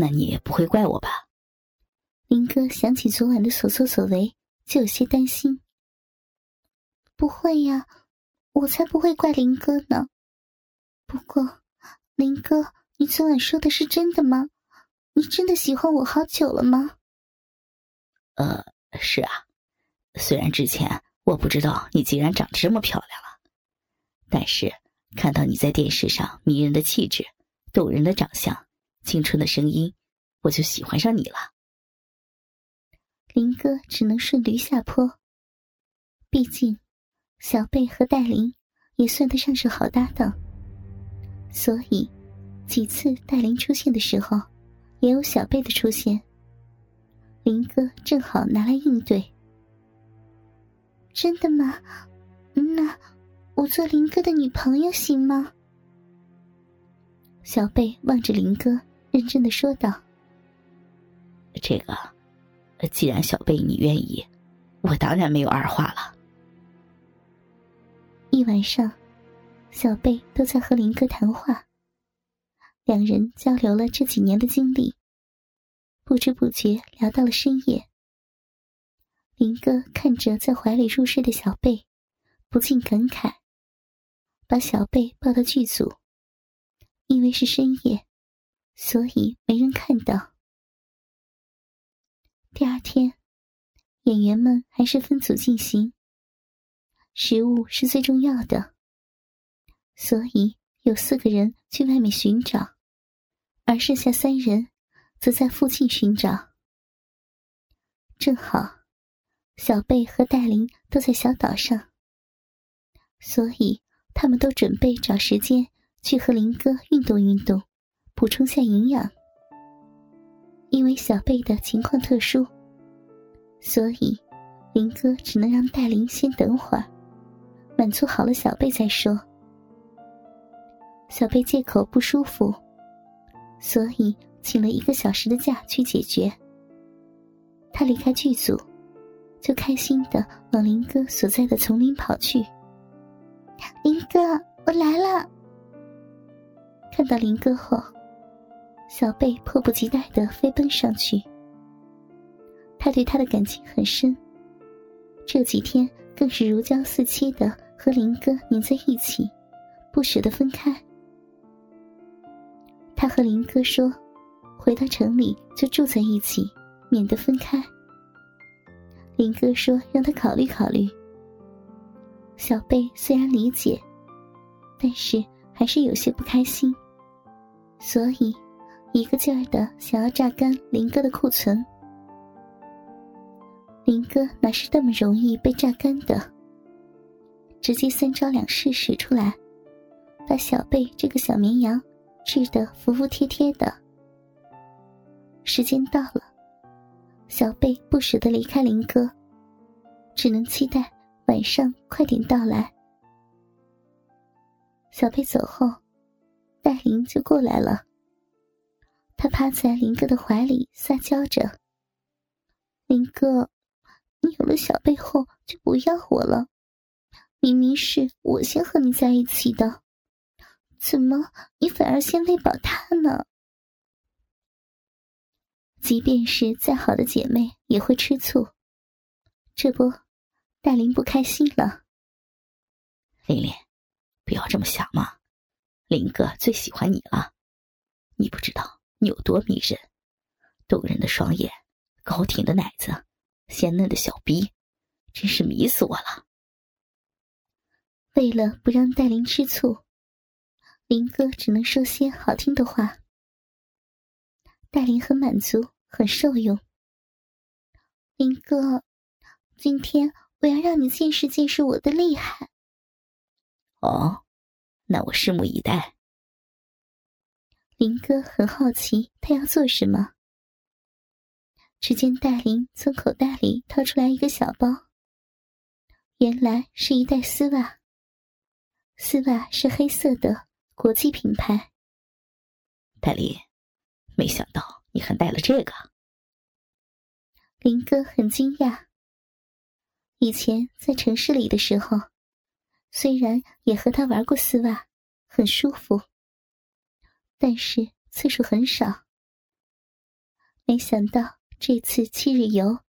那你也不会怪我吧？林哥想起昨晚的所作所为，就有些担心。不会呀，我才不会怪林哥呢。不过，林哥，你昨晚说的是真的吗？你真的喜欢我好久了吗？呃，是啊。虽然之前我不知道你竟然长这么漂亮了，但是看到你在电视上迷人的气质、动人的长相、青春的声音，我就喜欢上你了。林哥只能顺驴下坡，毕竟。小贝和戴琳也算得上是好搭档，所以几次戴琳出现的时候，也有小贝的出现。林哥正好拿来应对。真的吗？那我做林哥的女朋友行吗？小贝望着林哥，认真的说道：“这个，既然小贝你愿意，我当然没有二话了。”一晚上，小贝都在和林哥谈话。两人交流了这几年的经历，不知不觉聊到了深夜。林哥看着在怀里入睡的小贝，不禁感慨，把小贝抱到剧组。因为是深夜，所以没人看到。第二天，演员们还是分组进行。食物是最重要的，所以有四个人去外面寻找，而剩下三人则在附近寻找。正好，小贝和戴琳都在小岛上，所以他们都准备找时间去和林哥运动运动，补充下营养。因为小贝的情况特殊，所以林哥只能让戴琳先等会儿。满足好了小贝再说。小贝借口不舒服，所以请了一个小时的假去解决。他离开剧组，就开心的往林哥所在的丛林跑去。林哥，我来了！看到林哥后，小贝迫不及待的飞奔上去。他对他的感情很深，这几天更是如胶似漆的。和林哥黏在一起，不舍得分开。他和林哥说：“回到城里就住在一起，免得分开。”林哥说：“让他考虑考虑。”小贝虽然理解，但是还是有些不开心，所以一个劲儿的想要榨干林哥的库存。林哥哪是那么容易被榨干的？直接三招两式使出来，把小贝这个小绵羊治得服服帖帖的。时间到了，小贝不舍得离开林哥，只能期待晚上快点到来。小贝走后，戴琳就过来了。他趴在林哥的怀里撒娇着：“林哥，你有了小贝后就不要我了。”明明是我先和你在一起的，怎么你反而先喂饱他呢？即便是再好的姐妹也会吃醋。这不，戴琳不开心了。琳琳，不要这么想嘛，林哥最喜欢你了。你不知道你有多迷人，动人的双眼，高挺的奶子，鲜嫩的小逼，真是迷死我了。为了不让戴琳吃醋，林哥只能说些好听的话。戴琳很满足，很受用。林哥，今天我要让你见识见识我的厉害。哦，那我拭目以待。林哥很好奇他要做什么。只见戴琳从口袋里掏出来一个小包，原来是一袋丝袜。丝袜是黑色的，国际品牌。戴琳，没想到你还带了这个。林哥很惊讶。以前在城市里的时候，虽然也和他玩过丝袜，很舒服，但是次数很少。没想到这次七日游，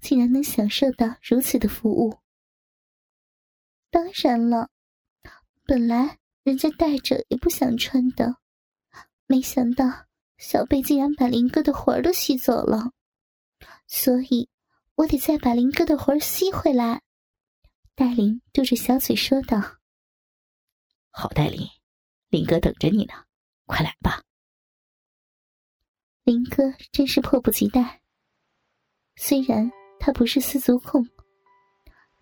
竟然能享受到如此的服务。当然了，本来人家带着也不想穿的，没想到小贝竟然把林哥的魂儿都吸走了，所以我得再把林哥的魂儿吸回来。戴琳嘟着小嘴说道：“好，戴琳，林哥等着你呢，快来吧。”林哥真是迫不及待。虽然他不是丝足控，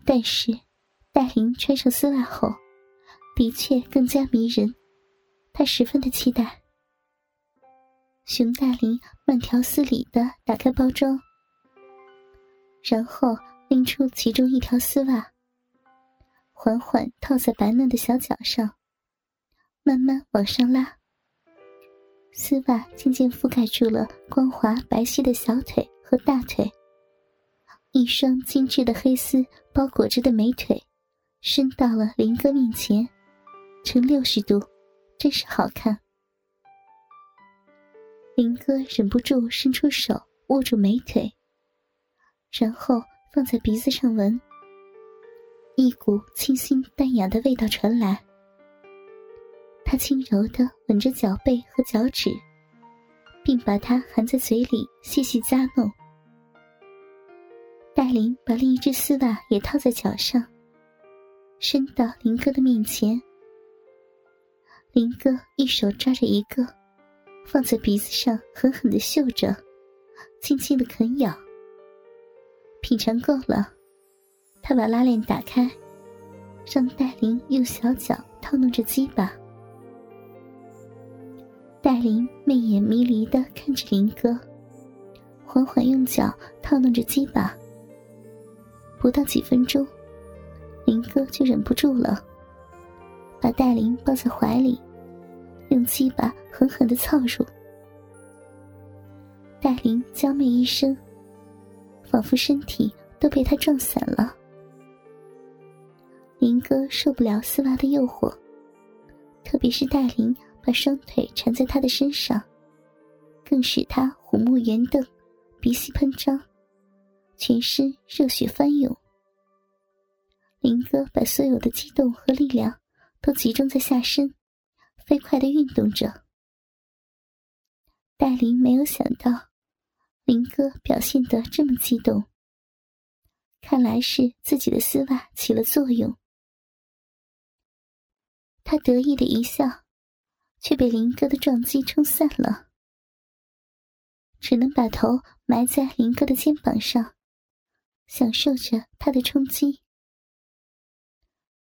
但是戴琳穿上丝袜后，的确更加迷人。他十分的期待。熊大林慢条斯理的打开包装，然后拎出其中一条丝袜，缓缓套在白嫩的小脚上，慢慢往上拉。丝袜渐渐覆盖住了光滑白皙的小腿和大腿，一双精致的黑丝包裹着的美腿，伸到了林哥面前，呈六十度，真是好看。林哥忍不住伸出手握住美腿，然后放在鼻子上闻，一股清新淡雅的味道传来。他轻柔的吻着脚背和脚趾，并把它含在嘴里细细咂弄。戴琳把另一只丝袜也套在脚上，伸到林哥的面前。林哥一手抓着一个，放在鼻子上狠狠的嗅着，轻轻的啃咬。品尝够了，他把拉链打开，让戴琳用小脚套弄着鸡巴。戴琳媚眼迷离的看着林哥，缓缓用脚套弄着鸡巴。不到几分钟，林哥就忍不住了，把戴琳抱在怀里，用鸡巴狠狠的操入。戴琳娇媚一声，仿佛身体都被他撞散了。林哥受不了丝袜的诱惑，特别是戴琳。把双腿缠在他的身上，更使他虎目圆瞪，鼻息喷张，全身热血翻涌。林哥把所有的激动和力量都集中在下身，飞快的运动着。戴琳没有想到，林哥表现得这么激动，看来是自己的丝袜起了作用。他得意的一笑。却被林哥的撞击冲散了，只能把头埋在林哥的肩膀上，享受着他的冲击。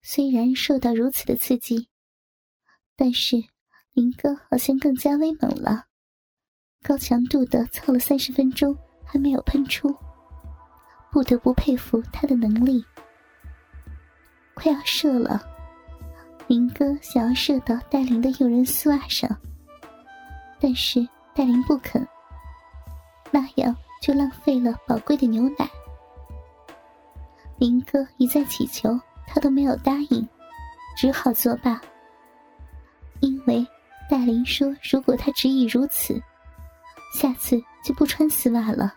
虽然受到如此的刺激，但是林哥好像更加威猛了，高强度的操了三十分钟还没有喷出，不得不佩服他的能力。快要射了。林哥想要射到戴琳的诱人丝袜上，但是戴琳不肯，那样就浪费了宝贵的牛奶。林哥一再乞求，他都没有答应，只好作罢。因为戴琳说，如果他执意如此，下次就不穿丝袜了。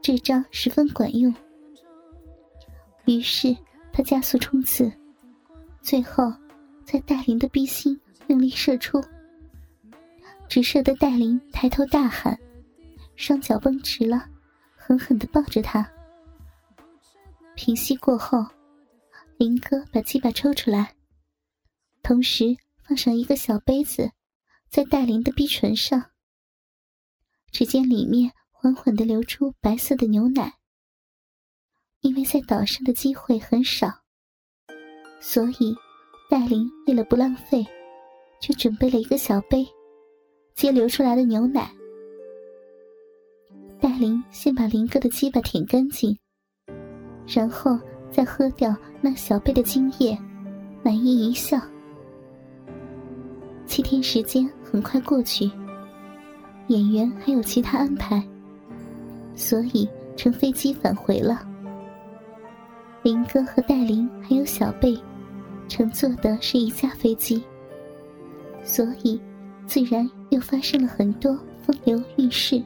这招十分管用，于是他加速冲刺。最后，在戴琳的逼心用力射出，直射的戴琳抬头大喊，双脚绷直了，狠狠的抱着他。平息过后，林哥把鸡巴抽出来，同时放上一个小杯子，在戴琳的逼唇上。只见里面缓缓的流出白色的牛奶。因为在岛上的机会很少。所以，戴琳为了不浪费，就准备了一个小杯，接流出来的牛奶。戴琳先把林哥的鸡巴舔干净，然后再喝掉那小杯的精液，满意一笑。七天时间很快过去，演员还有其他安排，所以乘飞机返回了。林哥和戴琳还有小贝。乘坐的是一架飞机，所以自然又发生了很多风流韵事。